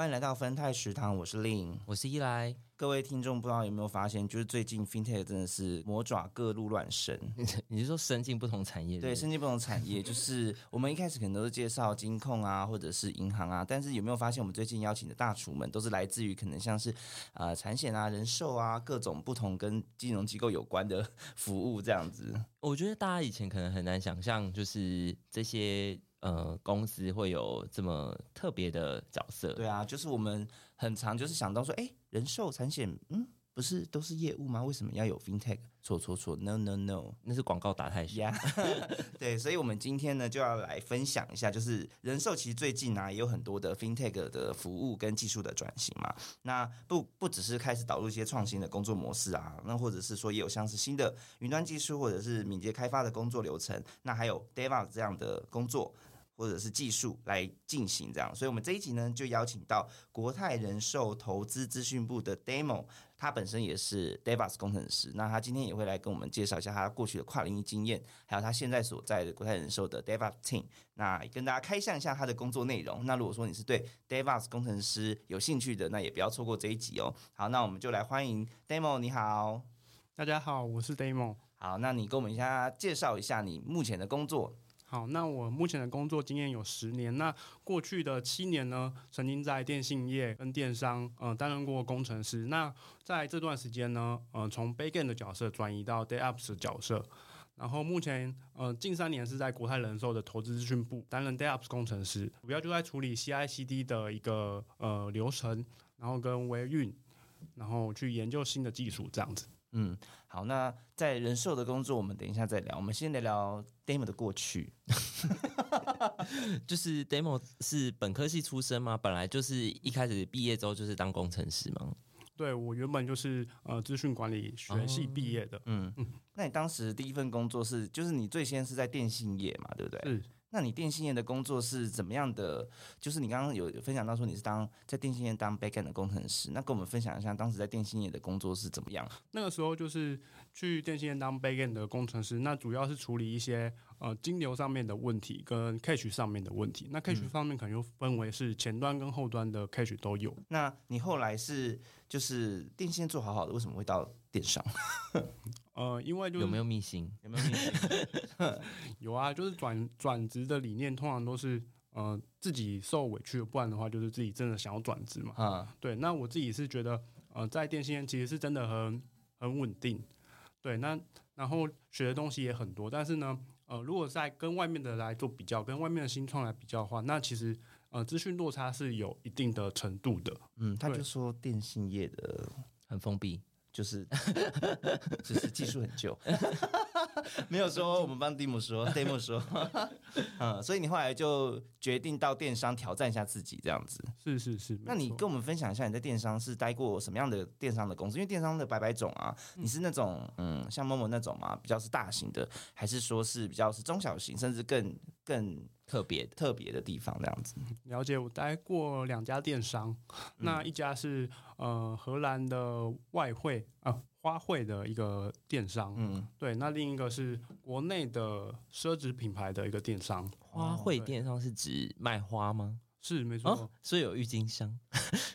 欢迎来到芬泰食堂，我是令，我是依来。各位听众，不知道有没有发现，就是最近 FinTech 真的是魔爪各路乱伸。你是说伸进不同产业？对，伸进不同产业，就 是我们一开始可能都是介绍金控啊，或者是银行啊，但是有没有发现，我们最近邀请的大厨们都是来自于可能像是呃产险啊、人寿啊各种不同跟金融机构有关的 服务这样子。我觉得大家以前可能很难想象，就是这些。呃，公司会有这么特别的角色？对啊，就是我们很常就是想到说，哎，人寿产险，嗯，不是都是业务吗？为什么要有 FinTech？错错错，No No No，那是广告打太呀。对，所以我们今天呢就要来分享一下，就是人寿其实最近啊也有很多的 FinTech 的服务跟技术的转型嘛。那不不只是开始导入一些创新的工作模式啊，那或者是说也有像是新的云端技术或者是敏捷开发的工作流程，那还有 DevOps 这样的工作。或者是技术来进行这样，所以我们这一集呢就邀请到国泰人寿投资资讯部的 Demo，他本身也是 DevOps 工程师，那他今天也会来跟我们介绍一下他过去的跨领域经验，还有他现在所在的国泰人寿的 DevOps Team，那跟大家开箱一下他的工作内容。那如果说你是对 DevOps 工程师有兴趣的，那也不要错过这一集哦。好，那我们就来欢迎 Demo，你好，大家好，我是 Demo。好，那你跟我们一下介绍一下你目前的工作。好，那我目前的工作经验有十年。那过去的七年呢，曾经在电信业跟电商，呃，担任过工程师。那在这段时间呢，呃，从 Backend 的角色转移到 DevOps 的角色。然后目前，呃，近三年是在国泰人寿的投资资讯部担任 DevOps 工程师，主要就在处理 CI/CD 的一个呃流程，然后跟维运，然后去研究新的技术这样子。嗯，好，那在人寿的工作，我们等一下再聊。我们先聊聊 Demo 的过去，就是 Demo 是本科系出身吗？本来就是一开始毕业之后就是当工程师吗？对，我原本就是呃资讯管理学系毕业的。嗯嗯，那你当时第一份工作是，就是你最先是在电信业嘛，对不对？是。那你电信业的工作是怎么样的？就是你刚刚有分享到说你是当在电信业当 backend 的工程师，那跟我们分享一下当时在电信业的工作是怎么样？那个时候就是去电信业当 backend 的工程师，那主要是处理一些呃金流上面的问题跟 cache 上面的问题。那 cache 方面可能又分为是前端跟后端的 cache 都有。那你后来是就是电信做好好的，为什么会到电商？呃，因为有没有秘辛？有没有秘辛？有啊，就是转转职的理念通常都是呃自己受委屈，不然的话就是自己真的想要转职嘛。啊，对。那我自己是觉得呃在电信业其实是真的很很稳定，对。那然后学的东西也很多，但是呢，呃，如果在跟外面的来做比较，跟外面的新创来比较的话，那其实呃资讯落差是有一定的程度的。嗯，他就说电信业的很封闭。就是，就是技术很旧，没有说我们帮 Demo 说，Demo 说，嗯，所以你后来就决定到电商挑战一下自己，这样子。是是是，那你跟我们分享一下你在电商是待过什么样的电商的公司？因为电商的百百种啊，你是那种嗯，像某某那种嘛，比较是大型的，还是说是比较是中小型，甚至更更特别特别的地方这样子？了解，我待过两家电商，那一家是呃荷兰的外汇。啊，花卉的一个电商，嗯，对，那另一个是国内的奢侈品牌的一个电商。花卉电商是指卖花吗？是没错，所以有郁金香。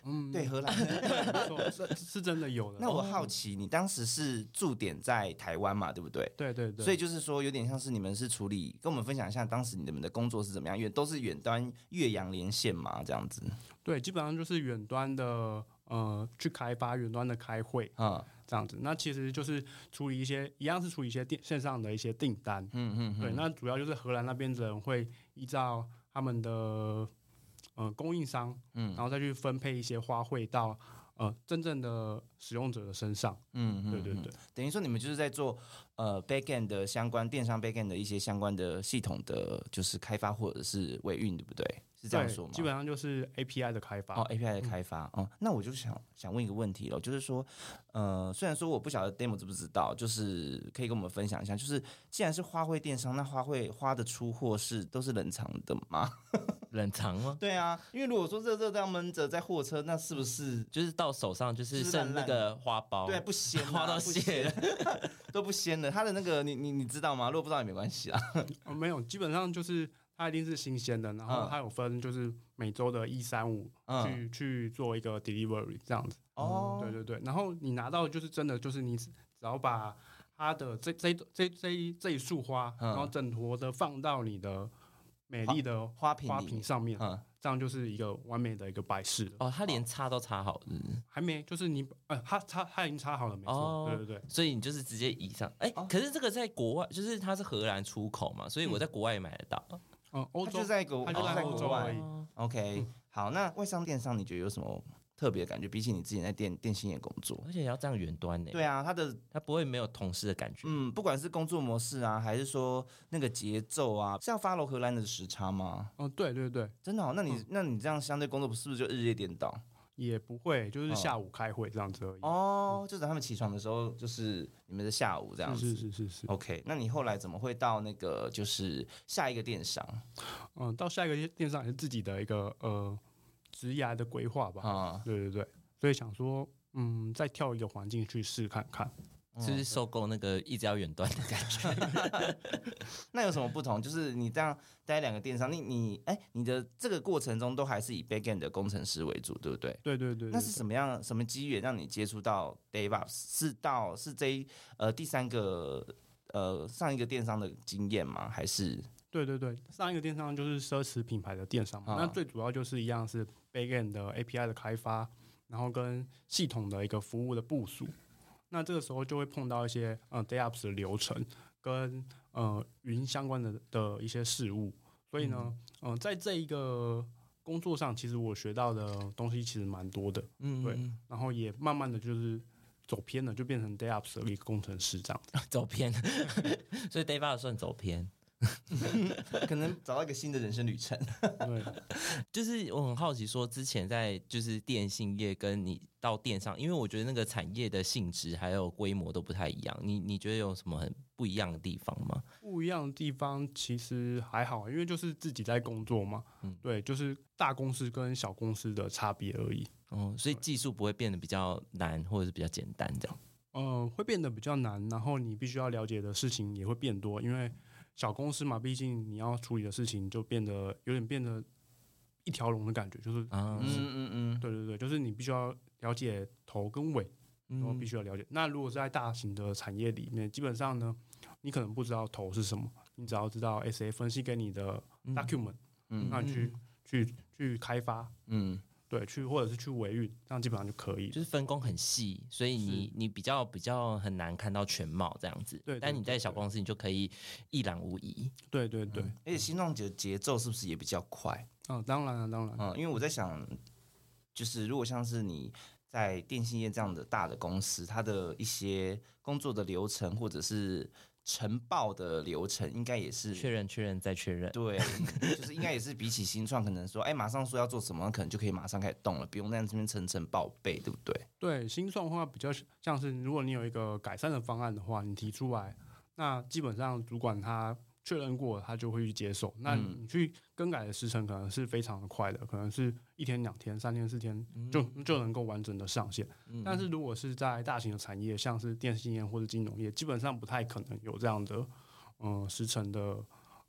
嗯，对，荷兰没错，是是真的有的。那我好奇，你当时是驻点在台湾嘛？对不对？对对对。所以就是说，有点像是你们是处理，跟我们分享一下当时你们的工作是怎么样？因为都是远端岳阳连线嘛？这样子。对，基本上就是远端的。呃，去开发远端的开会啊，这样子，那其实就是处理一些一样是处理一些电线上的一些订单，嗯嗯，对，那主要就是荷兰那边的人会依照他们的呃供应商，嗯，然后再去分配一些花卉到呃真正的使用者的身上，嗯嗯，对对对，等于说你们就是在做呃 backend 的相关电商 backend 的一些相关的系统的就是开发或者是维运，对不对？是这样说吗？基本上就是 API 的开发。哦，API 的开发，哦，那我就想想问一个问题了，就是说，呃，虽然说我不晓得 Demo 知不知道，就是可以跟我们分享一下，就是既然是花卉电商，那花卉花的出货是都是冷藏的吗？冷藏吗？对啊，因为如果说热热这样闷着在货车，那是不是就是到手上就是剩那个花苞，对不鲜、啊，花都不谢了，都不鲜了？它的那个你你你知道吗？如果不知道也没关系啊。呃，没有，基本上就是它一定是新鲜的，然后嗯。它有分就是每周的一三五嗯，去去做一个 delivery 这样子。哦，对对对，然后你拿到就是真的就是你只只要把它的这这这这一这一束花，嗯。然后整坨的放到你的美丽的花花瓶花瓶上面，嗯，这样就是一个完美的一个摆饰。哦，它连插都插好了，还没，就是你呃，它插它已经插好了，没错，哦。对对对。所以你就是直接移上。哎、哦。可是这个在国外，就是它是荷兰出口嘛，所以我在国外也买得到。嗯，欧洲就在国，它就在在欧洲国外而已。哦 OK，好，那外商电商你觉得有什么特别的感觉？比起你自己在电电信业工作，而且也要这样远端呢，对啊，他的他不会没有同事的感觉。嗯，不管是工作模式啊，还是说那个节奏啊，是要 follow 荷兰的时差吗？哦，对对对，真的、哦？那你、那你这样相对工作是不是就日夜颠倒？也不会，就是哦下午开会这样子而已。哦，就是他们起床的时候，就是你们的下午这样子。是是是是是。OK，那你后来怎么会到那个就是下一个电商嗯，到下一个电商也是自己的一个呃职涯的规划吧。啊？对对对，所以想说，嗯，再跳一个环境去试看看。是不是受够那个一直要远端的感觉？那有什么不同？就是你这样待两个电商，你你哎，你的这个过程中都还是以 backend 的工程师为主，对不对？对对对，那是什么样什么机缘让你接触到 DevOps？是到是这一呃第三个呃上一个电商的经验吗？还是对对对，上一个电商就是奢侈品牌的电商那最主要就是一样是 Backend 的 API 的开发，然后跟系统的一个服务的部署。那这个时候就会碰到一些呃 DevOps 的流程跟呃云相关的的一些事物，所以呢，嗯、在这一个工作上，其实我学到的东西其实蛮多的，嗯，对然后也慢慢的就是走偏了，就变成 DevOps 的一个工程师这样子。走偏，所以 d a v i d 算走偏。可能找到一个新的人生旅程？对，就是我很好奇，说之前在就是电信业跟你到电商，因为我觉得那个产业的性质还有规模都不太一样。你你觉得有什么很不一样的地方吗？不一样的地方其实还好，因为就是自己在工作嘛，嗯对，就是大公司跟小公司的差别而已。哦，所以技术不会变得比较难，或者是比较简单这样。呃，会变得比较难，然后你必须要了解的事情也会变多，因为小公司嘛，毕竟你要处理的事情就变得有点变得一条龙的感觉，就是，啊，嗯嗯嗯，对对对，就是你必须要了解头跟尾，然后必须要了解。那如果是在大型的产业里面，基本上呢，你可能不知道头是什么，你只要知道 SA 分析给你的 document，、嗯。那你去、去去开发，嗯，对，去或者是去维运，这样基本上就可以。就是分工很细，所以你你比较比较很难看到全貌这样子。对对但你在小公司，你就可以一览无遗。对对对，而且新创节节奏是不是也比较快？哦、当然了，当然，嗯，因为我在想，就是如果像是你在电信业这样的大的公司，它的一些工作的流程或者是呈报的流程，应该也是确认确认再确认。对，就是应该也是比起新创，可能说，哎，马上说要做什么，可能就可以马上开始动了，不用在这边层层报备，对不对？对新创的话比较像是，如果你有一个改善的方案的话，你提出来，那基本上主管他确认过，他就会去接受。那嗯你去更改的时程可能是非常的快的，可能是一天、两天、三天、四天就就能够完整的上线。但是如果是在大型的产业，像是电信业或者金融业，基本上不太可能有这样的嗯、呃时程的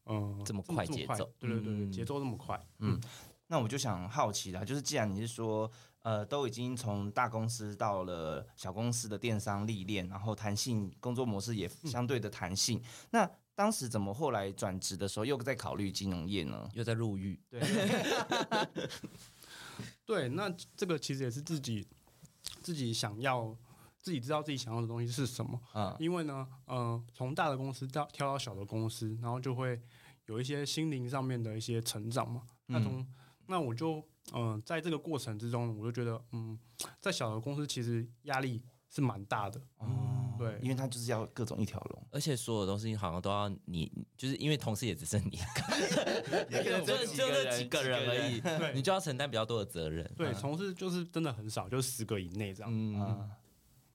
嗯、呃这么快节奏对对对，嗯节奏这么快。嗯那我就想好奇啦，就是既然你是说，呃，都已经从大公司到了小公司的电商历练，然后弹性工作模式也相对的弹性，那当时怎么后来转职的时候又在考虑金融业呢？又在入狱，对，对，那这个其实也是自己自己想要。自己知道自己想要的东西是什么，嗯因为呢，呃，从大的公司到跳到小的公司，然后就会有一些心灵上面的一些成长嘛。那从那我就嗯、呃在这个过程之中，我就觉得，嗯，在小的公司其实压力是蛮大的，哦，对因为他就是要各种一条龙，而且所有东西好像都要你，就是因为同事也只剩你，也可能只有就几个人就那几个人而已，对你就要承担比较多的责任。对，同事就是真的很少，就十个以内这样。嗯，啊，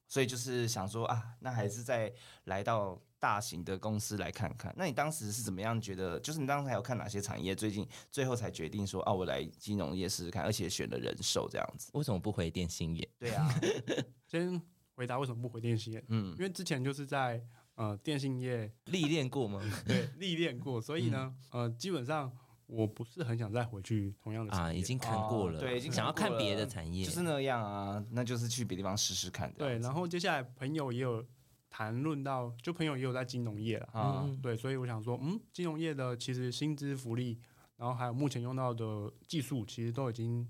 所以就是想说啊，那还是再来到大型的公司来看看。那你当时是怎么样觉得？就是你当时还有看哪些产业？最近最后才决定说，啊、我来金融业试试看，而且选了人寿这样子。为什么不回电信业？对啊，先回答为什么不回电信业，嗯因为之前就是在呃电信业历练过嘛？对历练过，所以呢，嗯呃，基本上我不是很想再回去同样的产啊，业已经看过了，哦对已经想要看别的产业，就是那样啊，那就是去别地方试试看。对，然后接下来朋友也有谈论到，就朋友也有在金融业了，啊，嗯对，所以我想说，嗯，金融业的其实薪资福利，然后还有目前用到的技术，其实都已经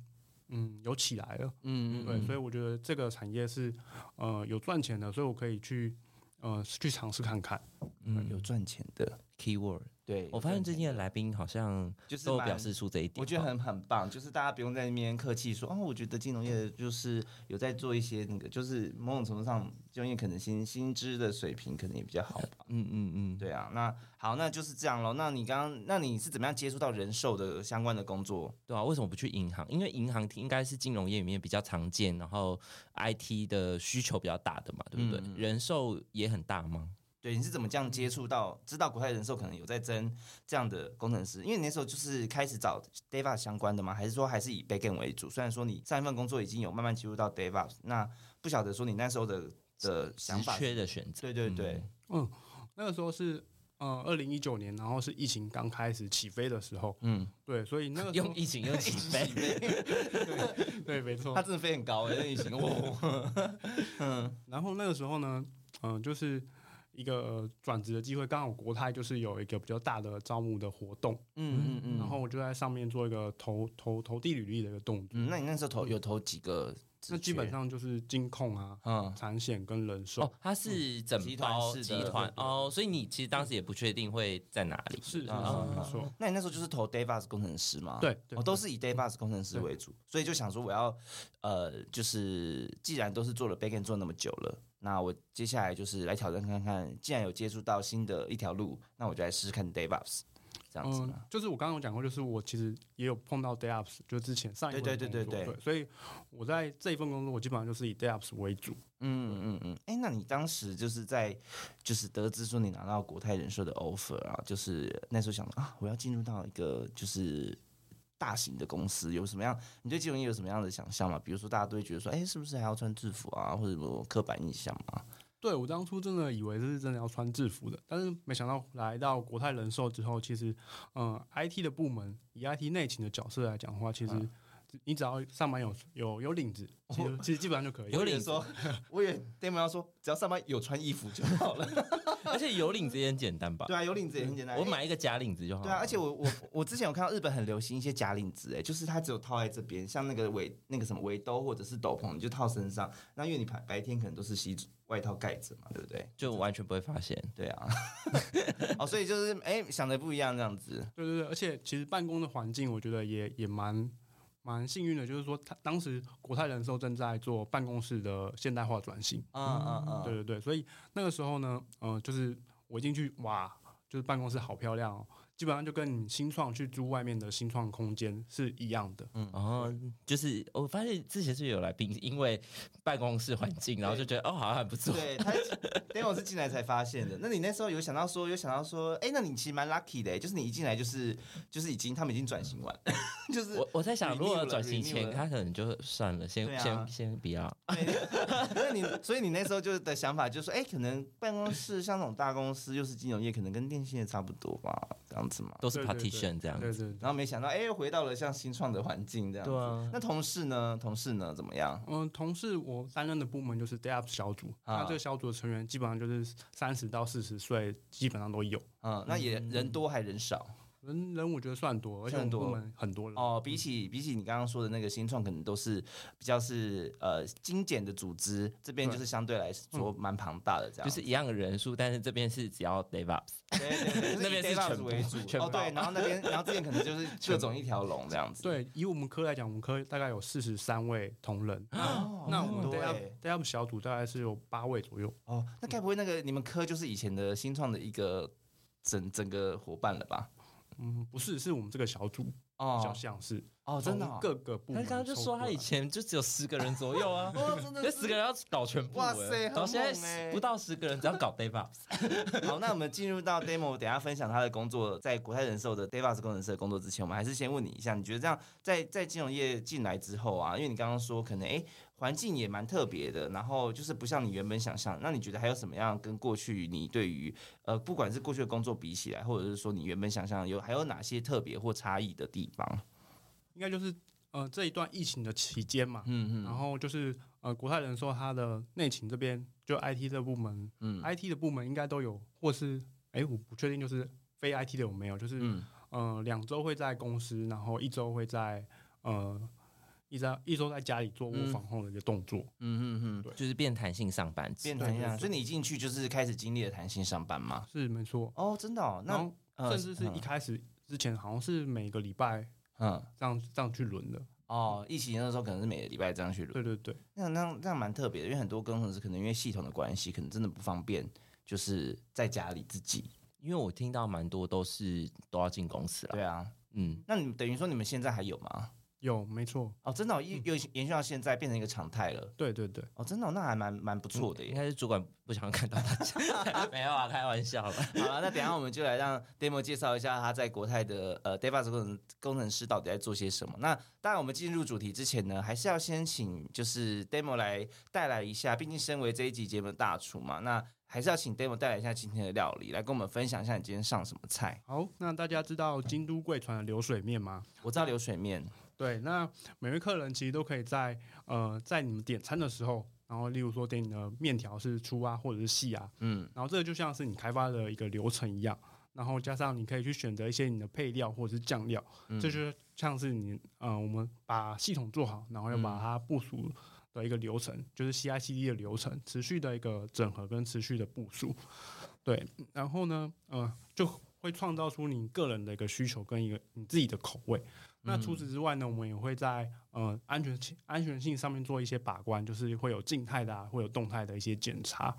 嗯有起来了。嗯对，所以我觉得这个产业是呃有赚钱的，所以我可以去呃去尝试看看。嗯有赚钱的。keyword。对，我发现最近的的来宾好像就是都表示出这一点，我觉得很很棒，就是大家不用在那边客气说哦，我觉得金融业就是有在做一些那个，就是某种程度上，金融业可能薪薪资的水平可能也比较好吧。嗯嗯嗯，对啊，那好，那就是这样咯。那你刚刚，那你是怎么样接触到人寿的相关的工作？对啊，为什么不去银行？因为银行应该是金融业里面比较常见，然后 IT 的需求比较大的嘛，对不对？人寿也很大吗？对，你是怎么这样接触到，知道国泰人寿可能有在争这样的工程师？因为你那时候就是开始找 DevOps 相关的吗？还是说还是以 Backend 为主？虽然说你上一份工作已经有慢慢进入到 DevOps，那不晓得说你那时候的的想法？缺的选择，对对对，嗯，那个时候是嗯二零一九年，然后是疫情刚开始起飞的时候，嗯，对，所以那个 用疫情又 起飞，对对，没错它。真的飞很高哎，那疫情哦，然后那个时候呢，嗯、就是一个呃转职的机会，刚好国泰就是有一个比较大的招募的活动，嗯嗯嗯，然后我就在上面做一个投投投递履历的一个动作。嗯，那你那时候投有投几个？那基本上就是金控啊、嗯，产险跟人寿。哦，它是整集团包式的集团哦，所以你其实当时也不确定会在哪里，是是是啊没错，那你那时候就是投 DevOps 工程师吗？对对我都是以 DevOps 工程师为主，所以就想说我要呃，就是既然都是做了 Backend 做那么久了，那我接下来就是来挑战看看，既然有接触到新的一条路，那我就来试试看 DevOps 这样子嗯嘛。，就是我刚刚有讲过，就是我其实也有碰到 DevOps，就之前上一份对对对工作对对所以我在这一份工作，我基本上就是以 DevOps 为主。嗯嗯嗯，哎、那你当时就是在就是得知说你拿到国泰人寿的 offer 啊，就是那时候想啊，我要进入到一个就是大型的公司，有什么样？你对金融业有什么样的想象吗？比如说大家都会觉得说，哎、是不是还要穿制服啊，或者什么刻板印象啊？对我当初真的以为这是真的要穿制服的，但是没想到来到国泰人寿之后，其实，嗯、i t 的部门以 IT 内勤的角色来讲的话，其实嗯你只要上班有有有领子，其实其实基本上就可以。有领子我以为说，我以为 Demo 要说，只要上班有穿衣服就好了。而且有领子也很简单吧？对啊，有领子也很简单。我买一个假领子就好了。对啊，而且我我我之前有看到日本很流行一些假领子，哎，就是它只有套在这边，像那个围那个什么围兜或者是斗篷，你就套身上。那因为你白白天可能都是西外套盖着嘛，对不对？就完全不会发现。对啊，哦，所以就是哎、想的不一样这样子。对对对，而且其实办公的环境，我觉得也也蛮蛮幸运的，就是说他当时国泰人寿正在做办公室的现代化转型。啊啊啊，对对对，所以那个时候呢，呃，就是我进去，哇，就是办公室好漂亮哦，基本上就跟你新创去租外面的新创空间是一样的。嗯然后，就是我发现之前是有来宾，因为办公室环境，然后就觉得哦，好像还不错。对他，等我是进来才发现的。那你那时候有想到说，有想到说，哎、那你其实蛮 lucky 的，就是你一进来就是就是已经他们已经转型完，就是我我在想，如果转型前，他可能就算了，先啊先先不要。那你所以你那时候就的想法就是说，哎、可能办公室像那种大公司又是金融业，可能跟电信业差不多吧，这样子嘛。都是 partition 这样子。对对对。然后没想到，哎、回到了像新创的环境这样子。对啊那同事呢？同事呢？怎么样？嗯，同事我担任的部门就是 DevOps 小组，啊那这个小组的成员基本上就是三十到四十岁，基本上都有。嗯，那也人多还人少？人人我觉得算多，而且我算多们很多人。哦，比起比起你刚刚说的那个新创，可能都是比较是呃精简的组织，这边就是相对来说蛮庞大的这样。就是一样的人数，但是这边是只要 DevOps，对对对，那边是 DevOps 全部为主哦对，然后那边然后这边可能就是 各种一条龙这样子。对，以我们科来讲，我们科大概有四十三位同仁，哦那我们很多 d a 欸 d a p 小组大概是有八位左右。哦，那该不会那个你们科就是以前的新创的一个整整个伙伴了吧？嗯，不是，是我们这个小组比较哦像是哦，真的各个部门。他刚刚就说他以。前就只有十个人左右啊，哇，真的那十个人要搞全部，哇塞很到现猛欸在不到十个人，只要搞 DevOps，好，那我们进入到 demo，等一下分享他的工作，在国泰人寿的 DevOps 工程师的工作之前，我们还是先问你一下，你觉得这样在在金融业进来之后啊，因为你刚刚说可能哎环境也蛮特别的，然后就是不像你原本想象，那你觉得还有什么样跟过去你对于呃不管是过去的工作比起来，或者是说你原本想象有还有哪些特别或差异的地方？应该就是呃这一段疫情的期间嘛，嗯嗯然后就是呃国泰人寿它的内勤这边就 IT 这部门嗯，IT 的部门应该都有，或是哎我不确定就是非 IT 的有没有，就是、嗯。呃两周会在公司，然后一周会在呃一周一周在家里做卧嗯防后的一个动作。嗯嗯嗯，就是变弹性上班变。弹性所以你一进去就是开始经历了弹性上班嘛？是没错，哦，真的哦，那甚至是一嗯开始之前好像是每个礼拜嗯这样这样去轮的。哦，疫情的时候可能是每个礼拜这样去轮。对对对，那那那样蛮特别的，因为很多工程师可能因为系统的关系，可能真的不方便，就是在家里自己。因为我听到蛮多都是都要进公司了，对啊，嗯，那你等于说你们现在还有吗？有没错，哦，真的、哦，又又延续到现在变成一个常态了。对对对。哦，真的哦、那还蛮蛮不错的耶。应该是主管不想看到大家，没有啊，开玩笑了。好了，那等一下我们就来让 Demo 介绍一下他在国泰的呃 DevOps 工程工程师到底在做些什么。那当然，我们进入主题之前呢，还是要先请就是 Demo 来带来一下，毕竟身为这一集节目的大厨嘛，那还是要请 Demo 带来一下今天的料理，来跟我们分享一下你今天上什么菜。好，那大家知道京都贵船的流水面吗？我知道流水面，对，那每位客人其实都可以在呃在你们点餐的时候，然后例如说点你的面条是粗啊或者是细啊，嗯然后这个就像是你开发的一个流程一样，然后加上你可以去选择一些你的配料或者是酱料，嗯这就像是你呃我们把系统做好，然后要把它部署的一个流程，就是 CI/CD 的流程，持续的一个整合跟持续的部署。对，然后呢，呃，就会创造出你个人的一个需求跟一个你自己的口味。那除此之外呢，我们也会在呃安全性安全性上面做一些把关，就是会有静态的、啊，会有动态的一些检查。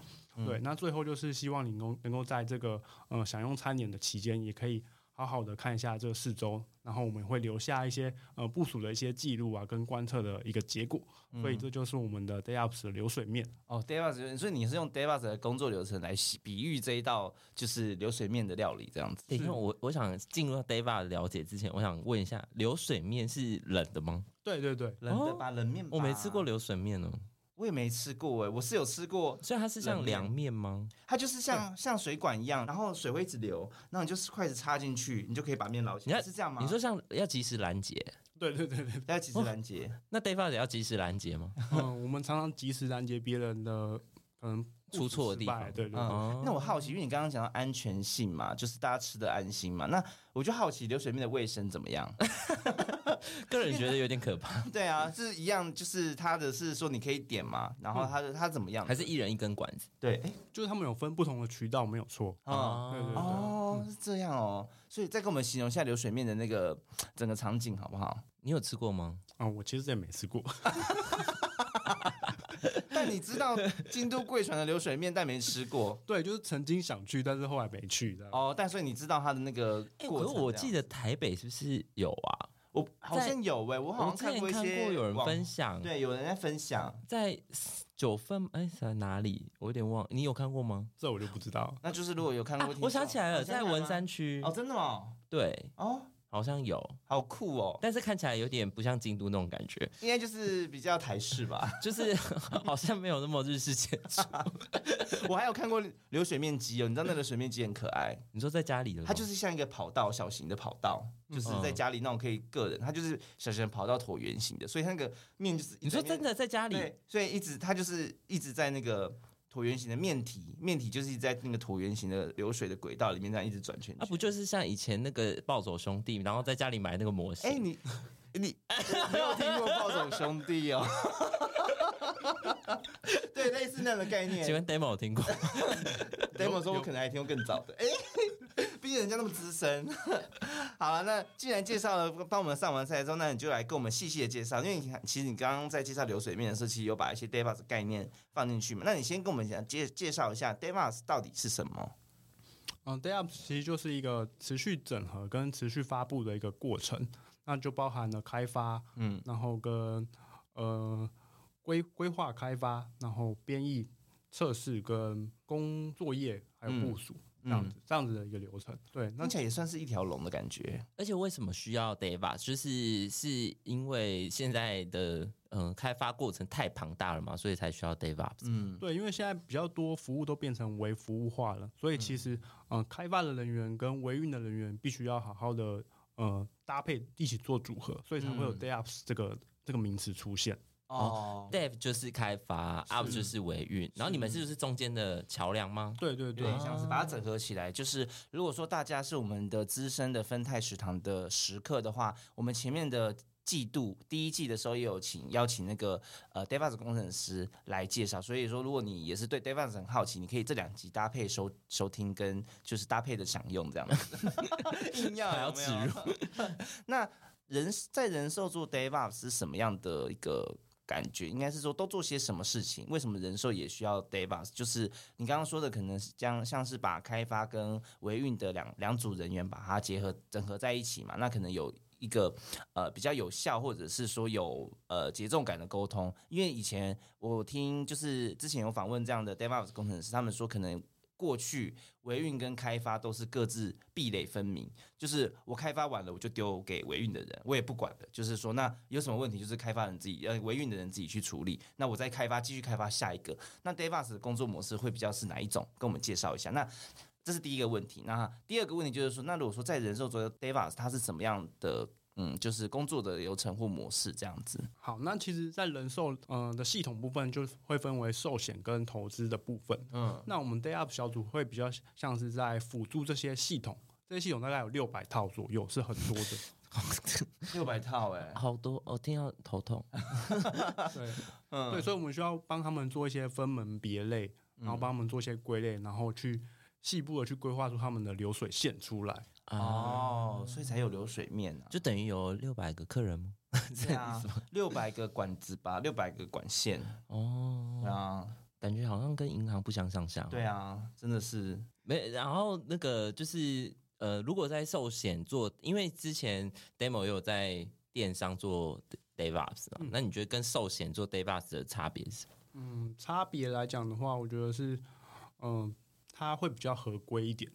对，那最后就是希望你能能够在这个呃享用餐点的期间，也可以好好的看一下这四周，然后我们会留下一些呃部署的一些记录啊，跟观测的一个结果。所以这就是我们的 DayUps 的流水面。哦，DevOps，所以你是用 DevOps 的工作流程来比喻这一道就是流水面的料理这样子。等一下，我我想进入到 Dava 的了解之前，我想问一下，流水面是冷的吗？对对对，冷的吧，冷面吧。我没吃过，流水面哦，我也没吃过哎，我是有吃过，所以它是像凉面吗？它就是像像水管一样，然后水会一直流，那你就是筷子插进去，你就可以把面捞起来，你是这样吗？你说像要及时拦截，对对对对，要及时拦截，那 Dava 也要及时拦截吗？嗯，我们常常及时拦截别人的可能出错的地方对对那我好奇，因为你刚刚讲到安全性嘛，就是大家吃的安心嘛，那我就好奇流水面的卫生怎么样？个人觉得有点可怕，对啊，是一样，就是他的是说你可以点嘛，然后他的它怎么样？还是一人一根管子对，哎就是他们有分不同的渠道，没有错。哦对对对，哦，是这样哦，所以再跟我们形容一下流水面的那个整个场景好不好？你有吃过吗？啊、我其实也没吃过。但你知道京都贵船的流水面，但没吃过 对，就是曾经想去，但是后来没去的。哦。但所以你知道它的那个哎、过程我记得台北是不是有啊？我好像有哎、我好像我之前看过一些过有人分享，对，有人在分享，在九份哎在哪里？我有点忘，你有看过吗？这我就不知道。那就是如果有看过、啊，我想起来了，哦在文山区哦，真的吗？对，哦，好像有，好酷哦，但是看起来有点不像京都那种感觉，应该就是比较台式吧。就是好像没有那么日式建筑。我还有看过流水面鸡哦，你知道那个流水面鸡很可爱，你说在家里的，它就是像一个跑道，小型的跑道，就是在家里那种可以个人，它就是小型的跑道椭圆形的，所以它那个面就是你说真的在家里，所以一直它就是一直在那个椭圆形的面体，面体就是在那个椭圆形的流水的轨道里面这样一直转圈圈。啊，不就是像以前那个暴走兄弟，然后在家里买那个模型？哎、你你 我没有听过暴走兄弟哦。对，类似那样的概念。请问 demo 有听过？demo 说我可能还听过更早的，哎、毕竟人家那么资深。好了，那既然介绍了帮我们上完赛之后，那你就来跟我们细细的介绍，因为你看，其实你刚刚在介绍流水面的时候，其实有把一些 DevOps 概念放进去嘛。那你先跟我们讲介介绍一下 DevOps 到底是什么？嗯，DevOps 其实就是一个持续整合跟持续发布的一个过程，那就包含了开发，嗯，然后跟呃规规划开发，然后编译、测试跟工作业还有部署、这样子、这样子的一个流程。对，那听起来也算是一条龙的感觉。而且为什么需要 DevOps？就是是因为现在的嗯、呃开发过程太庞大了嘛，所以才需要 DevOps。嗯，对，因为现在比较多服务都变成为服务化了，所以其实嗯、呃开发的人员跟维运的人员必须要好好的呃搭配一起做组合，所以才会有嗯 DevOps 这个这个名词出现。哦，Dev 就是开发，Up 就是维运，然后你们是就是中间的桥梁吗？对对对对，像是把它整合起来。就是如果说大家是我们的资深的分泰食堂的食客的话，我们前面的季度第一季的时候也有请邀请那个呃 DevOps 工程师来介绍。所以说，如果你也是对 DevOps 很好奇，你可以这两集搭配收收听，跟就是搭配的享用这样子。硬要还要有没有 那人在人寿做 DevOps 是什么样的一个？感觉应该是说都做些什么事情？为什么人寿也需要 DevOps？就是你刚刚说的，可能是将像是把开发跟维运的两两组人员把它结合整合在一起嘛？那可能有一个呃比较有效，或者是说有呃节奏感的沟通。因为以前我听就是之前有访问这样的 DevOps 工程师，他们说可能。过去维运跟开发都是各自壁垒分明，就是我开发完了我就丢给维运的人，我也不管的，就是说那有什么问题就是开发人自己呃维运的人自己去处理，那我再开发继续开发下一个。那 DevOps 的工作模式会比较是哪一种？跟我们介绍一下。那这是第一个问题。那第二个问题就是说，那如果说在人寿做 DevOps，它是怎么样的？嗯，就是工作的流程或模式这样子。好，那其实，在人寿嗯、呃的系统部分，就会分为寿险跟投资的部分。嗯，那我们 Day Up 小组会比较像是在辅助这些系统，这些系统大概有六百套左右，是很多的。六百套哎、好多，我听到头痛。对，嗯对，所以我们需要帮他们做一些分门别类，然后帮他们做一些归类，然后去细部的去规划出他们的流水线出来。哦，所以才有流水面啊。就等于有六百个客人吗？对啊，六百个管子吧，六百个管线哦，对啊，感觉好像跟银行不相上下。对啊，真的是没，然后那个就是呃，如果在寿险做，因为之前 demo 也有在电商做 DevOps 嘛，那你觉得跟寿险做 DevOps 的差别是？嗯，差别来讲的话，我觉得是，嗯、它会比较合规一点，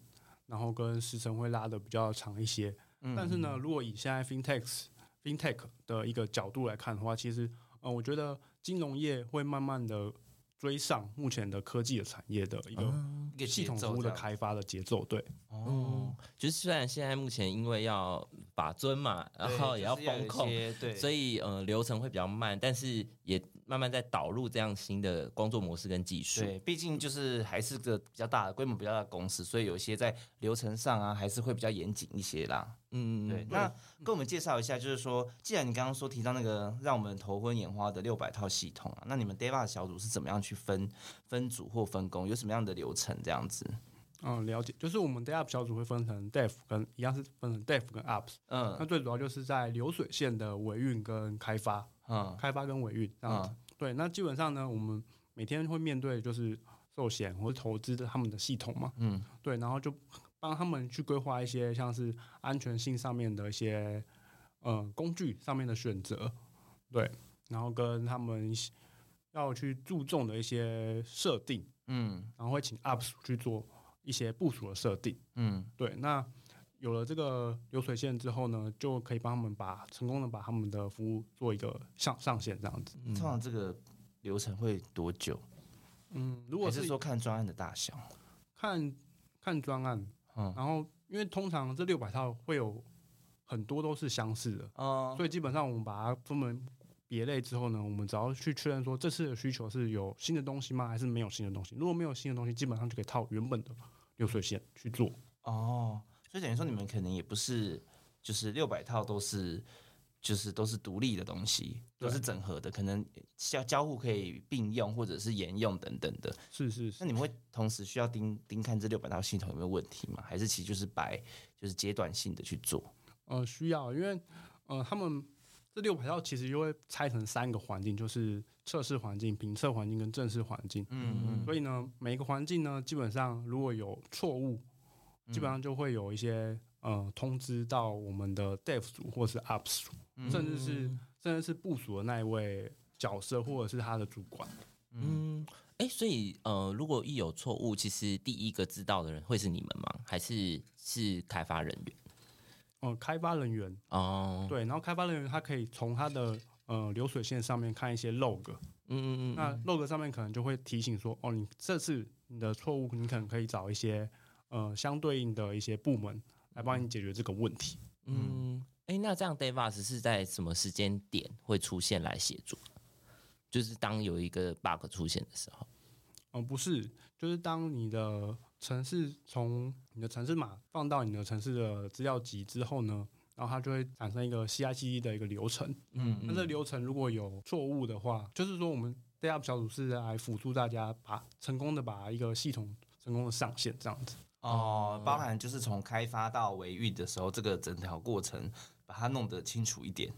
然后跟时程会拉的比较长一些。但是呢，如果以现在 FinTech FinTech 的一个角度来看的话，其实，呃，我觉得金融业会慢慢的追上目前的科技的产业的一个一个系统服务的开发的节奏。对，哦，就是虽然现在目前因为要法遵嘛，然后也要风控，对，所以呃流程会比较慢，但是也慢慢在导入这样新的工作模式跟技术。对，毕竟就是还是个比较大的规模比较大的公司，所以有一些在流程上啊，还是会比较严谨一些啦。嗯，对，那跟我们介绍一下，就是说，既然你刚刚说提到那个让我们头昏眼花的六百套系统啊，那你们 DevOps 小组是怎么样去分分组或分工？有什么样的流程这样子？嗯，了解。就是我们 Up 小组会分成 Dev 跟一样是分成 Dev 跟 Ups 嗯。那嗯最主要就是在流水线的维运跟开发，嗯开发跟维运这样子。对，那基本上呢，我们每天会面对就是寿险或者投资的他们的系统嘛，嗯，对，然后就帮他们去规划一些像是安全性上面的一些呃工具上面的选择，对，然后跟他们要去注重的一些设定，嗯然后会请 UP 主去做一些部署的设定。嗯对，那有了这个流水线之后呢，就可以帮他们把成功的把他们的服务做一个上上线这样子。通常这个流程会多久？嗯，如果是是说看专案的大小？看看专案，嗯然后因为通常这六百套会有很多都是相似的，哦，所以基本上我们把它分门别类之后呢，我们只要去确认说这次的需求是有新的东西吗，还是没有新的东西？如果没有新的东西，基本上就可以套原本的流水线去做。哦，所以等于说你们可能也不是就是六百套都是就是都是独立的东西，都是整合的，可能交交互可以并用或者是沿用等等的。是是是那，你们会同时需要盯盯看这六百套系统有没有问题吗？还是其实就是白就是阶段性的去做？呃，需要，因为呃，他们这六百套其实就会拆成三个环境，就是测试环境、评测环境跟正式环境。嗯嗯所以呢，每一个环境呢，基本上如果有错误，基本上就会有一些呃通知到我们的 Dev 组或是 Ups 组，甚至是甚至是部署的那一位角色或者是他的主管。嗯，哎、所以呃，如果一有错误，其实第一个知道的人会是你们吗？还是是开发人员？呃，开发人员哦，对，然后开发人员他可以从他的呃流水线上面看一些 log，嗯嗯嗯，那 log 上面可能就会提醒说，哦，你这次你的错误，你可能可以找一些呃相对应的一些部门来帮你解决这个问题。嗯，哎、那这样 DevOps 是在什么时间点会出现来协助？就是当有一个 bug 出现的时候。嗯、不是，就是当你的城市从你的城市码放到你的城市的资料集之后呢，然后它就会产生一个 CI/CD 的一个流程。嗯那这流程如果有错误的话，就是说我们 DevOps 小组是来辅助大家把成功的把一个系统成功的上线这样子。哦，包含就是从开发到维运的时候，这个整条过程把它弄得清楚一点。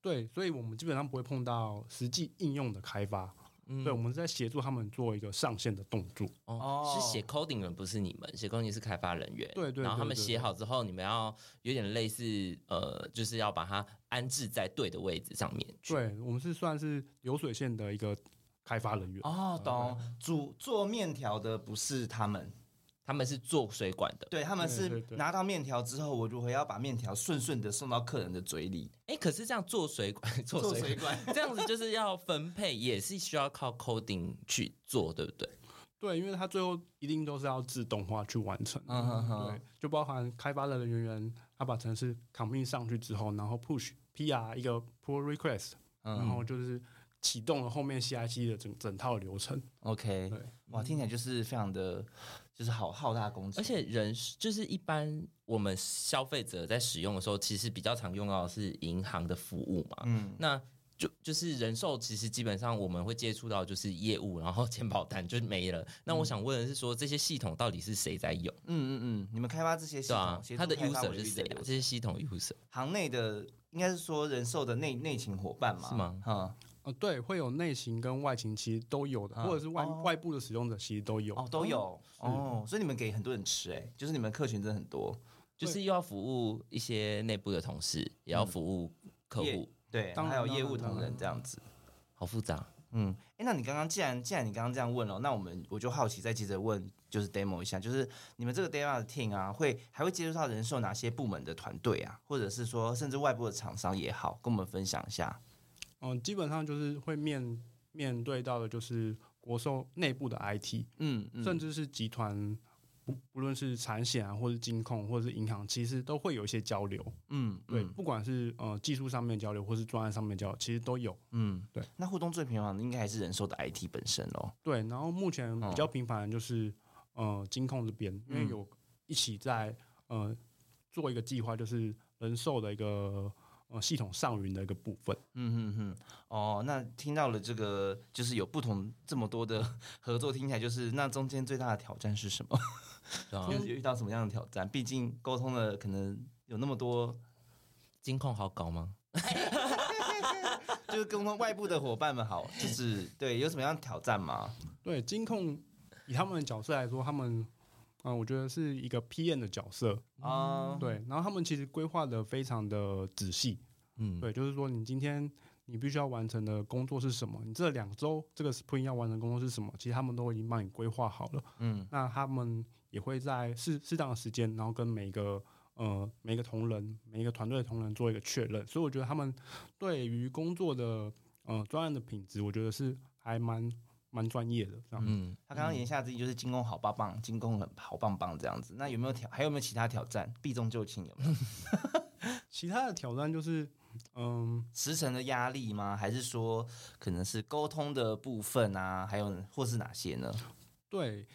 对，所以我们基本上不会碰到实际应用的开发。嗯对，我们是在协助他们做一个上线的动作。哦哦，是写 coding 人不是你们，写 coding 是开发人员。对对然后他们写好之后，你们要有点类似呃，就是要把它安置在对的位置上面去。对，我们是算是流水线的一个开发人员。哦，懂。主做面条的不是他们，他们是做水管的。对他们是拿到面条之后，我如何要把面条顺顺的送到客人的嘴里？哎，可是这样做水管，做做水水管。这样子就是要分配，也是需要靠 coding 去做，对不对？对，因为它最后一定都是要自动化去完成。嗯哼哼对，就包含开发的人员，他把程式 commit 上去之后，然后 push PR 一个 pull request，、然嗯后就是启动了后面 CI/CD 的整整套流程。，OK，对，哇，听起来就是非常的，就是好浩大工程，而且人就是一般我们消费者在使用的时候，其实比较常用到的是银行的服务嘛。嗯，那就就是人寿，其实基本上我们会接触到就是业务，然后钱保单就没了。那我想问的是说，这些系统到底是谁在用？嗯嗯嗯，你们开发这些系统，它的 user 是谁啊？这些系统 user 行内的应该是说人寿的内内勤伙伴嘛？是吗嗯，呃，对，会有内勤跟外勤，其实都有的，啊或者是外、哦外部的使用者其实都有。哦，都有哦，所以你们给很多人吃，哎，就是你们客群真的很多，就是又要服务一些内部的同事，也要服务客业户，对，当然还有业务同仁这样子。好复杂。嗯，哎，那你刚刚既然既然你刚刚这样问了，那我们我就好奇再接着问，就是 demo 一下，就是你们这个 demo 的 team 啊，会还会接触到人寿哪些部门的团队啊，或者是说甚至外部的厂商也好，跟我们分享一下。嗯、基本上就是会面面对到的就是国寿内部的 IT，、嗯，嗯甚至是集团，不不论是产险啊，或是金控，或者是银行，其实都会有一些交流。嗯，对，嗯不管是呃技术上面交流，或是专案上面交流，其实都有。嗯，对。那互动最频繁的应该还是人寿的 IT 本身喽。对，然后目前比较哦频繁的就是、呃金控这边，因为嗯有一起在呃做一个计划，就是人寿的一个呃系统上云的一个部分。嗯嗯嗯，哦，那听到了这个，就是有不同这么多的 合作，听起来就是那中间最大的挑战是什么？对啊有有遇到什么样的挑战？毕竟沟通的可能有那么多，金控好搞吗？就是沟通外部的伙伴们好，就是对有什么样的挑战吗？对，金控以他们的角色来说，他们嗯、呃我觉得是一个 PM 的角色。啊、对，然后他们其实规划的非常的仔细。嗯，对，就是说你今天你必须要完成的工作是什么？你这两周这个 sprint 要完成工作是什么？其实他们都已经帮你规划好了。嗯那他们也会在适适当的时间，然后跟每个呃每一个同仁、每一个团队的同仁做一个确认。所以我觉得他们对于工作的呃专案的品质，我觉得是还蛮蛮专业的。这样，嗯，他刚刚言下之意就是进攻好棒棒，进攻很好棒棒这样子。那有没有挑？还有没有其他挑战？避重就轻有没有？其他的挑战就是，嗯，时程的压力吗？还是说可能是沟通的部分啊？还有或是哪些呢？对，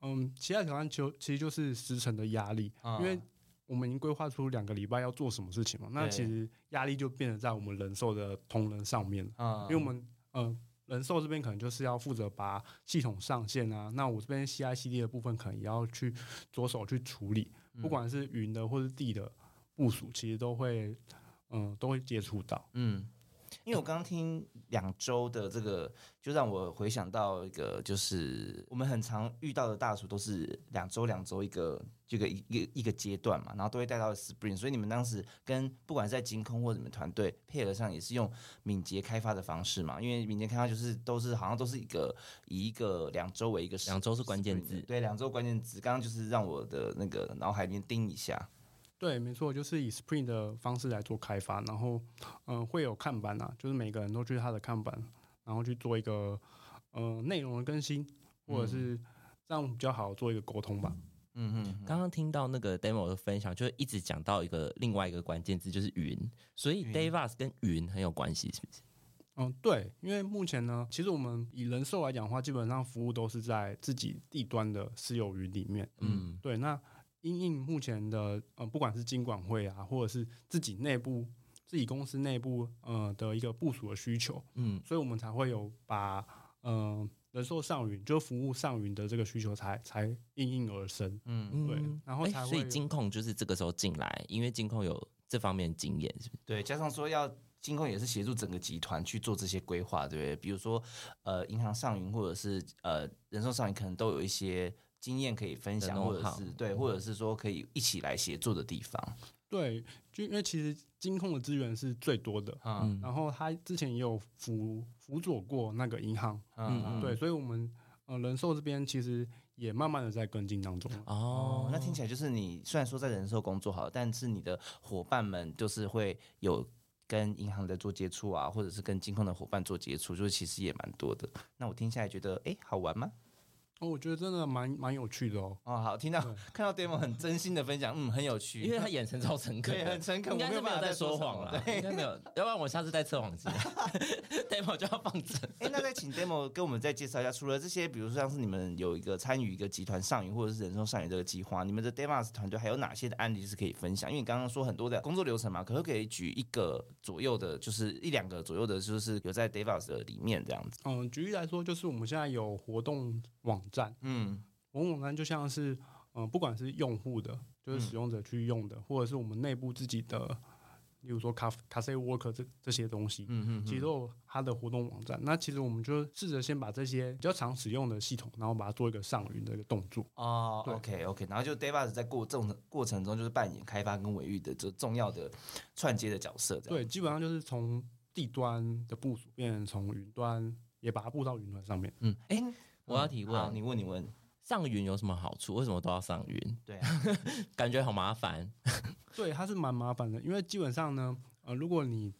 嗯，其他挑战就其实就是时程的压力，嗯因为我们已经规划出两个礼拜要做什么事情嘛，那其实压力就变得在我们人寿的同仁上面了，嗯因为我们呃人寿这边可能就是要负责把系统上线啊，那我这边 CI/CD 的部分可能也要去着手去处理，嗯不管是云的或是地的部署，其实都会嗯、都会接触到。嗯，因为我刚刚听两周的这个，就让我回想到一个，就是我们很常遇到的大厨都是两周两周一个这个一一个一个阶段嘛，然后都会带到 Spring，所以你们当时跟不管是在金空或者你们团队配合上，也是用敏捷开发的方式嘛，因为敏捷开发就是都是好像都是一个以一个两周为一个两周是关键字对，两周关键字，刚刚就是让我的那个脑海里面叮一下，对，没错，就是以 Spring 的方式来做开发，然后嗯、呃会有看板啊，就是每个人都去他的看板，然后去做一个呃内容的更新，或者是这样比较好做一个沟通吧。嗯嗯刚刚听到那个 demo 的分享，就一直讲到一个另外一个关键字，就是云。所以 Davas 跟云很有关系，是不是？嗯，对，因为目前呢，其实我们以人寿来讲的话，基本上服务都是在自己地端的私有云里面。嗯，对，那因应目前的呃，不管是经管会啊，或者是自己内部自己公司内部呃的一个部署的需求，嗯，所以我们才会有把呃人寿上云，就服务上云的这个需求才才应运而生。嗯，对然后才会所以金控就是这个时候进来，因为金控有这方面的经验，是不是？对，加上说要金控也是协助整个集团去做这些规划，对不对？比如说呃，银行上云或者是呃人寿上云，可能都有一些经验可以分享，或者是对，或者是说可以一起来协作的地方。对，就因为其实金控的资源是最多的，嗯然后他之前也有辅辅佐过那个银行，嗯对，所以我们呃人寿这边其实也慢慢的在跟进当中。哦，那听起来就是你虽然说在人寿工作好，但是你的伙伴们就是会有跟银行在做接触啊，或者是跟金控的伙伴做接触，就是其实也蛮多的。那我听下来觉得，哎，好玩吗？哦，我觉得真的蛮蛮有趣的哦。哦，好，听到看到 demo 很真心的分享，嗯，很有趣，因为他眼神超诚恳对，很诚恳，应该我没有办法是没有在说谎了，应该没有，要不然我下次带测谎机，demo 就要放正。哎，那再请 demo 跟我们再介绍一下，除了这些，比如说像是你们有一个参与一个集团上云或者是人寿上云这个计划，你们的 demos 团队还有哪些的案例是可以分享？因为你刚刚说很多的工作流程嘛，可不可以举一个左右的，就是一两个左右的，就是有在 demos 的里面这样子？嗯，举例来说，就是我们现在有活动网站，嗯。活动网站就像是嗯、呃不管是用户的，就是使用者去用的，或者是我们内部自己的，例如说卡卡 C Work 这这些东西，嗯嗯其实都有它的活动网站。那其实我们就试着先把这些比较常使用的系统，然后把它做一个上云的一个动作。哦对，OK OK，然后就 demos 在过这种过程中，就是扮演开发跟维育的这重要的串接的角色，对，基本上就是从地端的部署变成从云端也把它布到云端上面。嗯，哎、我要提问，好，你问你问，上云有什么好处？为什么都要上云？对啊，感觉好麻烦。对，它是蛮麻烦的，因为基本上呢，呃，如果你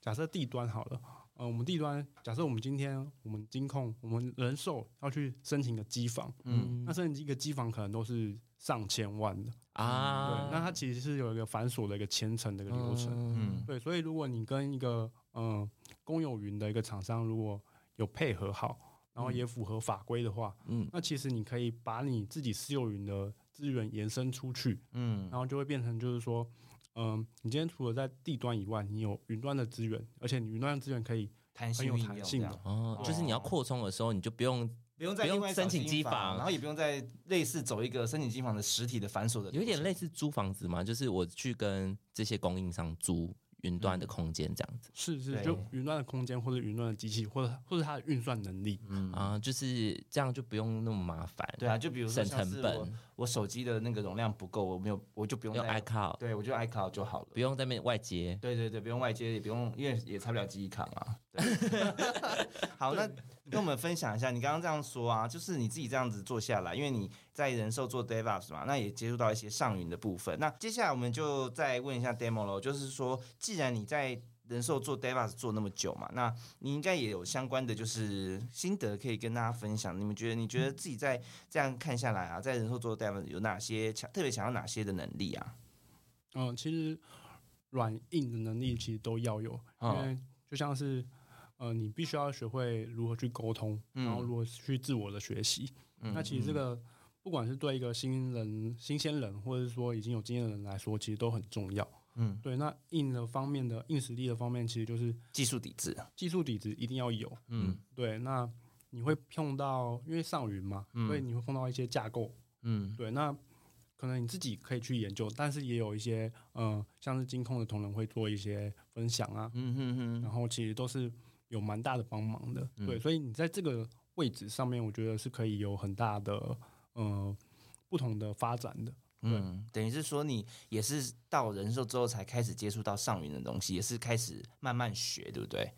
假设地端好了，呃，我们地端假设我们今天我们金控我们人寿要去申请个机房，嗯。那申请一个机房可能都是上千万的，啊，对，那它其实是有一个繁琐的一个千层的一个流程，嗯嗯。对，所以如果你跟一个嗯、呃公有云的一个厂商如果有配合好，然后也符合法规的话，嗯。那其实你可以把你自己私有云的资源延伸出去，嗯。然后就会变成就是说，嗯、你今天除了在地端以外，你有云端的资源，而且你云端的资源可以弹性弹性的。哦，就是你要扩充的时候，你就不用不用再不用另外申请机房，然后也不用再类似走一个申请机房的实体的繁琐的，有点类似租房子嘛，就是我去跟这些供应商租云端的空间这样子、是是，就云端的空间或者云端的机器，或者或者它的运算能力。嗯啊，就是这样就不用那么麻烦，对啊，就比如说省成本我，我手机的那个容量不够，我没有，我就不用用 iCloud，对我就 iCloud 就好了。不用在那外接。对对对，不用外接，也不用，因为也插不了记忆卡嘛。对 好，那跟我们分享一下，你刚刚这样说啊，就是你自己这样子做下来，因为你在人寿做 DevOps 嘛，那也接触到一些上云的部分。那接下来我们就再问一下 Demo 喽，就是说，既然你在人寿做 DevOps 做那么久嘛，那你应该也有相关的就是心得可以跟大家分享。你们觉得，你觉得自己在这样看下来啊，在人寿做 DevOps 有哪些强特别想要哪些的能力啊？嗯、其实软硬的能力其实都要有，因嗯为就像是呃，你必须要学会如何去沟通，嗯然后如何去自我的学习。嗯那其实这个不管是对一个新人、新鲜人，或者是说已经有经验的人来说，其实都很重要。嗯对，那硬的方面的硬实力的方面，其实就是技术底子，技术底子一定要有。嗯对，那你会碰到，因为上云嘛，嗯所以你会碰到一些架构。嗯对，那可能你自己可以去研究，但是也有一些呃，像是金控的同仁会做一些分享啊，嗯哼哼然后其实都是有蛮大的帮忙的。嗯对，所以你在这个位置上面，我觉得是可以有很大的呃不同的发展的。嗯，等于是说你也是到人寿之后才开始接触到上云的东西，也是开始慢慢学，对不对？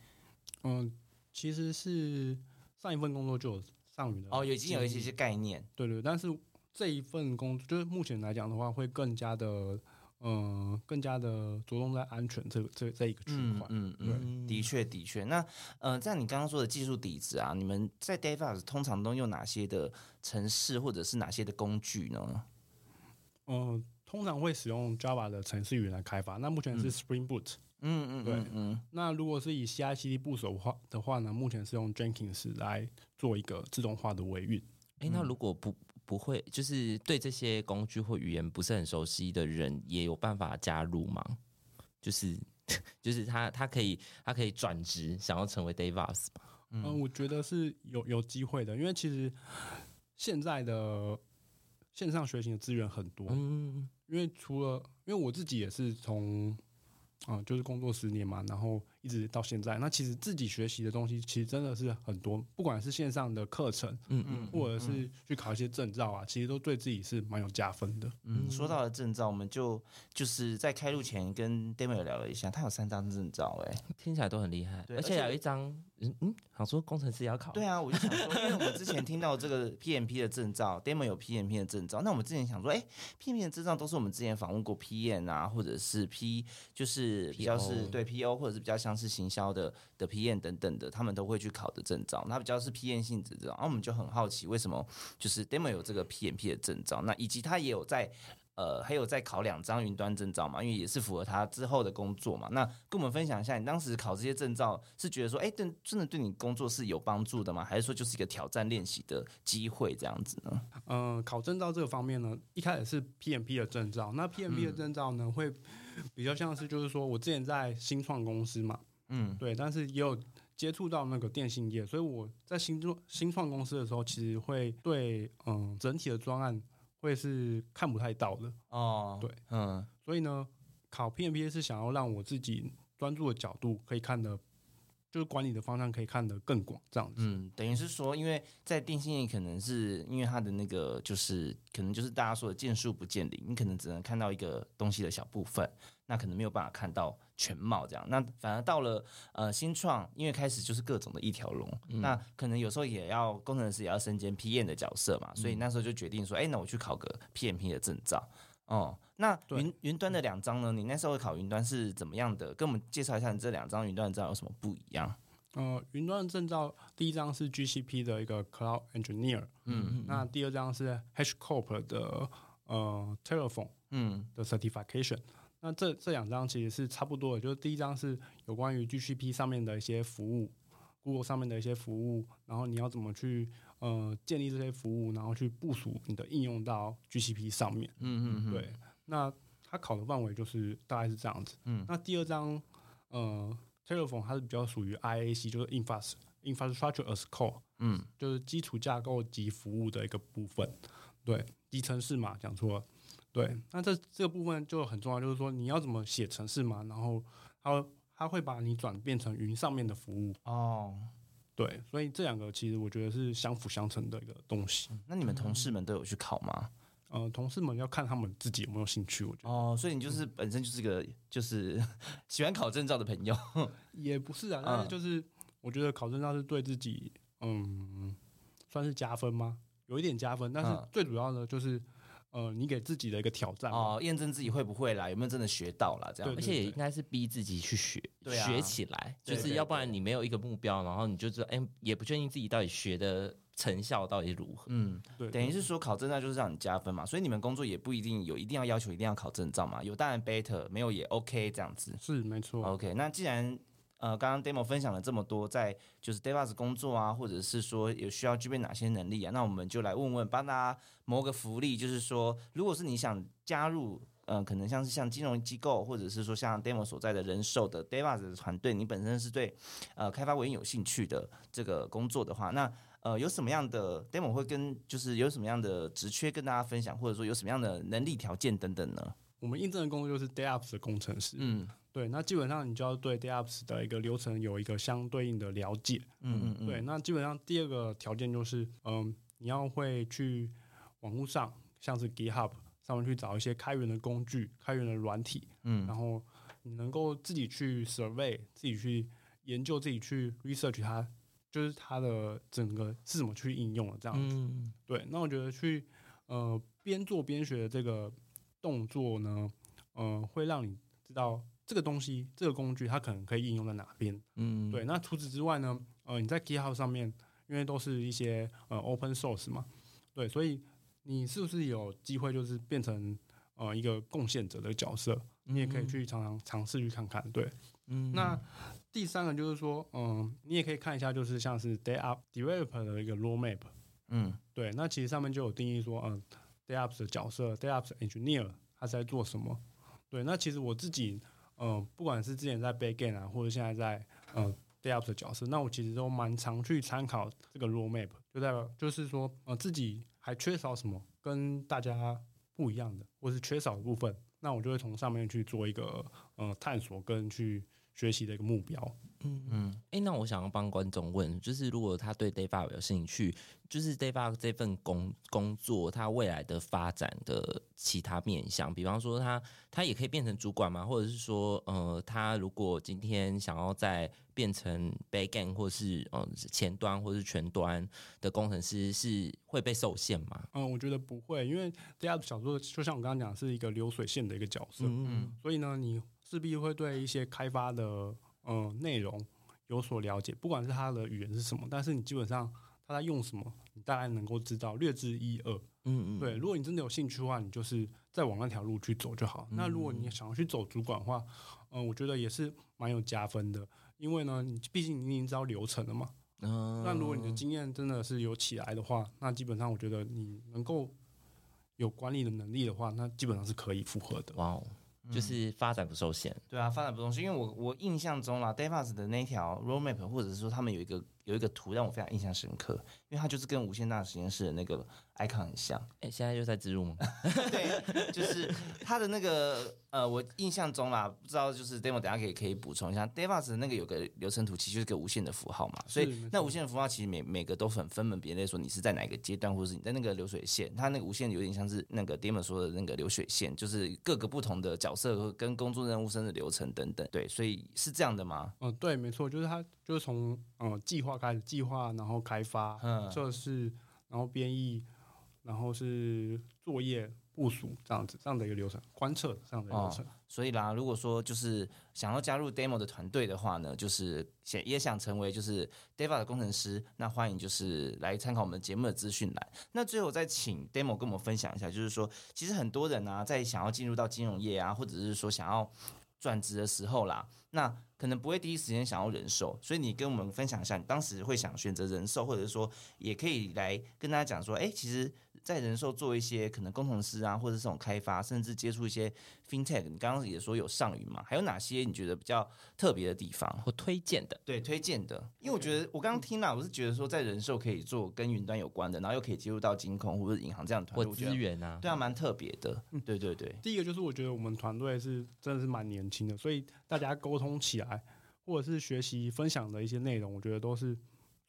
嗯，其实是上一份工作就有上云的哦，已经有一些些概念，对对，但是这一份工作就是目前来讲的话，会更加的，嗯、更加的着重在安全这个这这一个区块。嗯嗯，的确的确。那呃，在你刚刚说的技术底子啊，你们在 DevOps 通常都用哪些的程式或者是哪些的工具呢？嗯、通常会使用 Java 的程式语言来开发。那目前是 Spring Boot。嗯嗯，对嗯嗯那如果是以 CI/CD 部署的话的话呢，目前是用 Jenkins 来做一个自动化的维运。哎、那如果不不会，就是对这些工具或语言不是很熟悉的人，也有办法加入吗？就是 就是他他可以他可以转职，想要成为 DevOps 吗嗯、我觉得是有有机会的，因为其实现在的线上学习的资源很多。嗯因为除了，因为我自己也是从，啊、就是工作十年嘛，然后一直到现在，那其实自己学习的东西其实真的是很多，不管是线上的课程，嗯嗯或者是去考一些证照啊，其实都对自己是蛮有加分的。嗯，说到了证照，我们就就是在开录前跟 Demo 聊了一下，他有三张证照，哎，听起来都很厉害，对而且有一张，嗯嗯，想说工程师也要考，对啊，我就想说，因为我们之前听到这个 PMP 的证照，Demo 有 PMP 的证照，那我们之前想说，哎，PMP 的证照都是我们之前访问过 PM 啊，或者是 P，就是比较是对 PO，或者是比较像是行销的的 PM 等等的，他们都会去考的证照，那比较是 PM 性质的，然后我们就很好奇，为什么就是 Demo 有这个 PMP 的证照，那以及他也有在。呃，还有在考两张云端证照嘛，因为也是符合他之后的工作嘛。那跟我们分享一下，你当时考这些证照是觉得说，哎，真真的对你工作是有帮助的吗？还是说就是一个挑战练习的机会这样子呢？呃，考证照这个方面呢，一开始是 PMP 的证照，那 PMP 的证照呢，会比较像是就是说我之前在新创公司嘛，嗯对，但是也有接触到那个电信业，所以我在新创新创公司的时候，其实会对嗯整体的专案会是看不太到的，哦，对，嗯所以呢，考 PMP 是想要让我自己专注的角度可以看的，就是管理的方向可以看得更广，这样子。嗯，等于是说，因为在电信业可能是因为它的那个就是可能就是大家说的见树不见林，你可能只能看到一个东西的小部分，那可能没有办法看到全貌这样。那反而到了呃新创，因为开始就是各种的一条龙，那可能有时候也要工程师也要身兼 PM 的角色嘛，所以那时候就决定说，哎、那我去考个 PMP 的证照。哦，那云云端的两张呢？你那时候考云端是怎么样的？跟我们介绍一下你这两张云端的证照有什么不一样？呃，云端的证照第一张是 GCP 的一个 Cloud Engineer，嗯那第二张是 HashiCorp 的呃 Telephone 嗯的 Certification。那这这两张其实是差不多的，就是第一张是有关于 GCP 上面的一些服务，Google 上面的一些服务，然后你要怎么去呃建立这些服务，然后去部署你的应用到 GCP 上面。嗯嗯嗯，对，那它考的范围就是大概是这样子。嗯那第二张，呃，Terraform 它是比较属于 IAC，就是 infras infrastructure as code，嗯就是基础架构及服务的一个部分。对，集成式嘛，讲错了。对，那这这个部分就很重要，就是说你要怎么写程式嘛，然后它会它会把你转变成云上面的服务。哦，对，所以这两个其实我觉得是相辅相成的一个东西。那你们同事们都有去考吗？呃，同事们要看他们自己有没有兴趣，我觉得。哦，所以你就是本身就是个就是 喜欢考证照的朋友。也不是啊，但是嗯就是我觉得考证照是对自己，嗯，算是加分吗？有一点加分，但是嗯最主要的就是，呃你给自己的一个挑战。哦，验证自己会不会啦，有没有真的学到啦，这样对而且也应该是逼自己去学，对啊学起来，对对就是要不然你没有一个目标，然后你就知道，哎、也不确定自己到底学的成效到底如何。嗯，对，等于是说考证照就是让你加分嘛，所以你们工作也不一定有一定要要求一定要考证照嘛，有当然 better，没有也 OK 这样子。是没错。OK，那既然呃刚刚 demo 分享了这么多，在就是 DevOps 工作啊，或者是说有需要具备哪些能力啊，那我们就来问问，帮大家谋个福利，就是说，如果是你想加入。嗯、可能像是像金融机构，或者是说像 Demo 所在的人寿的 DevOps 的团队，你本身是对呃开发文有兴趣的这个工作的话，那呃有什么样的 Demo 会跟就是有什么样的职缺跟大家分享，或者说有什么样的能力条件等等呢？我们应征的工作就是 DevOps 的工程师。嗯对，那基本上你就要对 DevOps 的一个流程有一个相对应的了解。嗯嗯嗯，对，那基本上第二个条件就是，嗯，你要会去网络上，像是 GitHub 上面去找一些开源的工具、开源的软体，嗯然后你能够自己去 survey、自己去研究、自己去 research 它，就是它的整个是怎么去应用的这样子。嗯，对，那我觉得去呃边做边学的这个动作呢，呃，会让你知道这个东西、这个工具它可能可以应用在哪边。嗯，对，那除此之外呢，呃，你在 GitHub 上面，因为都是一些呃 open source 嘛，对，所以你是不是有机会就是变成呃一个贡献者的角色？你也可以去常常尝试去看看。对，嗯，那第三个就是说，嗯、你也可以看一下，就是像是 Day Up Developer 的一个 roadmap。嗯对，那其实上面就有定义说，嗯、a y o p s 的角色，DevOps Engineer 他是在做什么？对，那其实我自己，呃，不管是之前在 Backend 啊，或者现在在呃 DevOps 的角色，那我其实都蛮常去参考这个 roadmap，就代表就是说，呃，自己还缺少什么，跟大家不一样的，或是缺少的部分，那我就会从上面去做一个呃探索跟去学习的一个目标。嗯嗯哎、那我想要帮观众问，就是如果他对 DevOps 有兴趣，就是 DevOps 这份工工作，他未来的发展的其他面向，比方说他他也可以变成主管吗？或者是说，呃，他如果今天想要再变成 Backend 或是呃前端或是全端的工程师，是会被受限吗？嗯，我觉得不会，因为 DevOps 小说就像我刚刚讲，是一个流水线的一个角色。嗯所以呢，你势必会对一些开发的呃内容有所了解，不管是它的语言是什么，但是你基本上它在用什么，你大概能够知道略知一二。嗯嗯，对，如果你真的有兴趣的话，你就是再往那条路去走就好。那如果你想要去走主管的话，嗯、我觉得也是蛮有加分的，因为呢，你毕竟你已经知道流程了嘛。嗯那如果你的经验真的是有起来的话，那基本上我觉得你能够有管理的能力的话，那基本上是可以符合的。哇哦，就是发展不受限。对啊，发展不受限，因为我我印象中啦，DevOps 的那条 roadmap，或者是说他们有一个有一个图让我非常印象深刻，因为它就是跟无限大实验室的那个 icon 很像。哎、现在就在植入吗？对，就是它的那个呃，我印象中啦，不知道就是 demo 等下可以可以补充一下，DevOps 的那个有个流程图，其实就是个无限的符号嘛，所以那无限的符号其实每每个都很分门别类，说你是在哪个阶段，或者是你在那个流水线，它那个无限有点像是那个 demo 说的那个流水线，就是各个不同的角色跟工作任务甚至流程等等，对，所以是这样的吗？嗯、对，没错，就是它就是从嗯计划开始，计划然后开发、嗯测试，然后编译，然后是作业部署这样子这样的一个流程，观测这样的流程。所以啦，如果说就是想要加入 Demo 的团队的话呢，就是想也想成为就是 Deva 的工程师，那欢迎就是来参考我们节目的资讯栏。那最后再请 Demo 跟我们分享一下，就是说其实很多人啊，在想要进入到金融业啊，或者是说想要转职的时候啦，那可能不会第一时间想要人寿，所以你跟我们分享一下，你当时会想选择人寿，或者是说也可以来跟大家讲说，哎、其实，在人寿做一些可能工程师啊，或者是这种开发，甚至接触一些 FinTech，你刚刚也说有上云嘛，还有哪些你觉得比较特别的地方？或推荐的，对，推荐的，因为我觉得我刚刚听了，我是觉得说在人寿可以做跟云端有关的，然后又可以接入到金控或者银行这样的团队，资源啊，对啊，蛮特别的。对对对，第一个就是我觉得我们团队是真的是蛮年轻的，所以大家沟通起来，或者是学习分享的一些内容，我觉得都是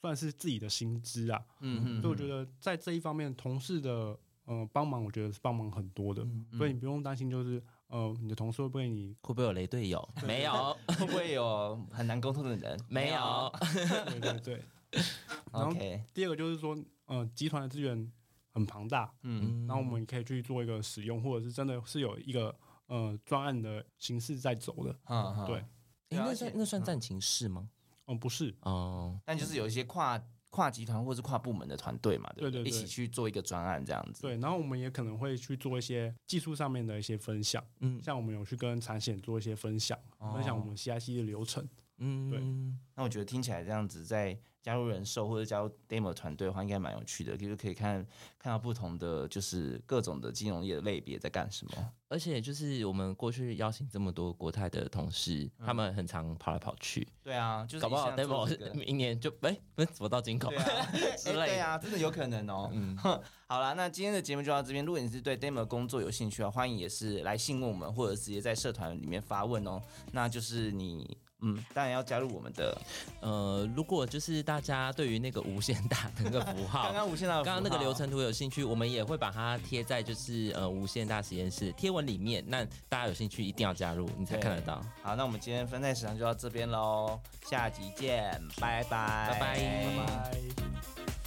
算是自己的薪资啊。嗯嗯，所以我觉得在这一方面，同事的呃帮忙，我觉得是帮忙很多的，所以你不用担心，就是呃你的同事会不会你会不会有雷队友？没有，会不会有很难沟通的人？没有。对对对。然后 OK，第二个就是说，呃，集团的资源很庞大，嗯，然后我们可以去做一个使用，或者是真的是有一个呃专案的形式在走的。嗯嗯那算那算战情室吗？嗯，不是，哦，但就是有一些跨跨集团或是跨部门的团队嘛，对不对对对？一起去做一个专案这样子。对，然后我们也可能会去做一些技术上面的一些分享，嗯。像我们有去跟产险做一些分享，分享我们 CIC 的流程。嗯，对。那我觉得听起来这样子，在加入人寿或者加入 demo 团队的话，应该蛮有趣的，就是可以看看到不同的就是各种的金融业的类别在干什么。而且就是我们过去邀请这么多国泰的同事，他们很常跑来跑去，对啊，就是搞不好 demo 这个明年就哎，不是怎么到金口对啊，之类对啊，真的有可能哦。嗯，好啦，那今天的节目就到这边。如果你是对 demo 工作有兴趣的话，欢迎也是来信问我们，或者直接在社团里面发问哦。那就是你，嗯，当然要加入我们的呃，如果就是大家对于那个无限大的那个符号 刚，刚无限大刚刚那个流程图有兴趣，我们也会把它贴在就是呃无限大实验室贴文里面。那大家有兴趣一定要加入，你才看得到。好，那我们今天分类时长就到这边喽，下集见，拜拜，拜拜拜拜。